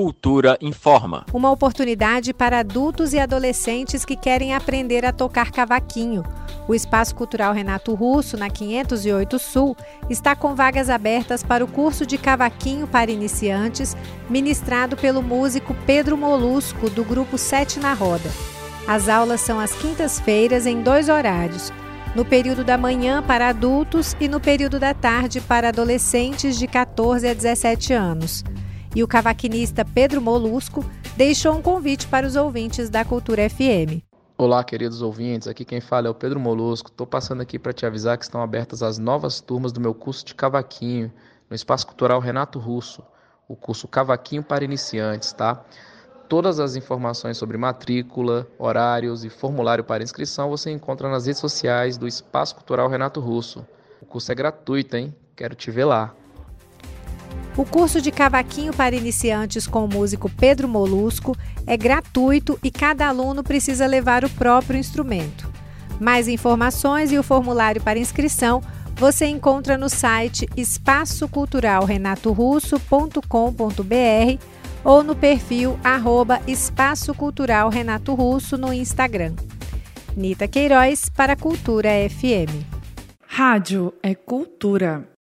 Cultura informa. Uma oportunidade para adultos e adolescentes que querem aprender a tocar cavaquinho. O Espaço Cultural Renato Russo, na 508 Sul, está com vagas abertas para o curso de cavaquinho para iniciantes, ministrado pelo músico Pedro Molusco, do grupo Sete na Roda. As aulas são às quintas-feiras em dois horários, no período da manhã para adultos e no período da tarde para adolescentes de 14 a 17 anos e o cavaquinista Pedro Molusco deixou um convite para os ouvintes da Cultura FM. Olá, queridos ouvintes. Aqui quem fala é o Pedro Molusco. Estou passando aqui para te avisar que estão abertas as novas turmas do meu curso de cavaquinho no Espaço Cultural Renato Russo, o curso Cavaquinho para Iniciantes, tá? Todas as informações sobre matrícula, horários e formulário para inscrição você encontra nas redes sociais do Espaço Cultural Renato Russo. O curso é gratuito, hein? Quero te ver lá. O curso de cavaquinho para iniciantes com o músico Pedro Molusco é gratuito e cada aluno precisa levar o próprio instrumento. Mais informações e o formulário para inscrição você encontra no site espaçoculturalrenatorusso.com.br ou no perfil arroba Espaço Cultural Renato Russo no Instagram. Nita Queiroz para Cultura FM. Rádio é cultura.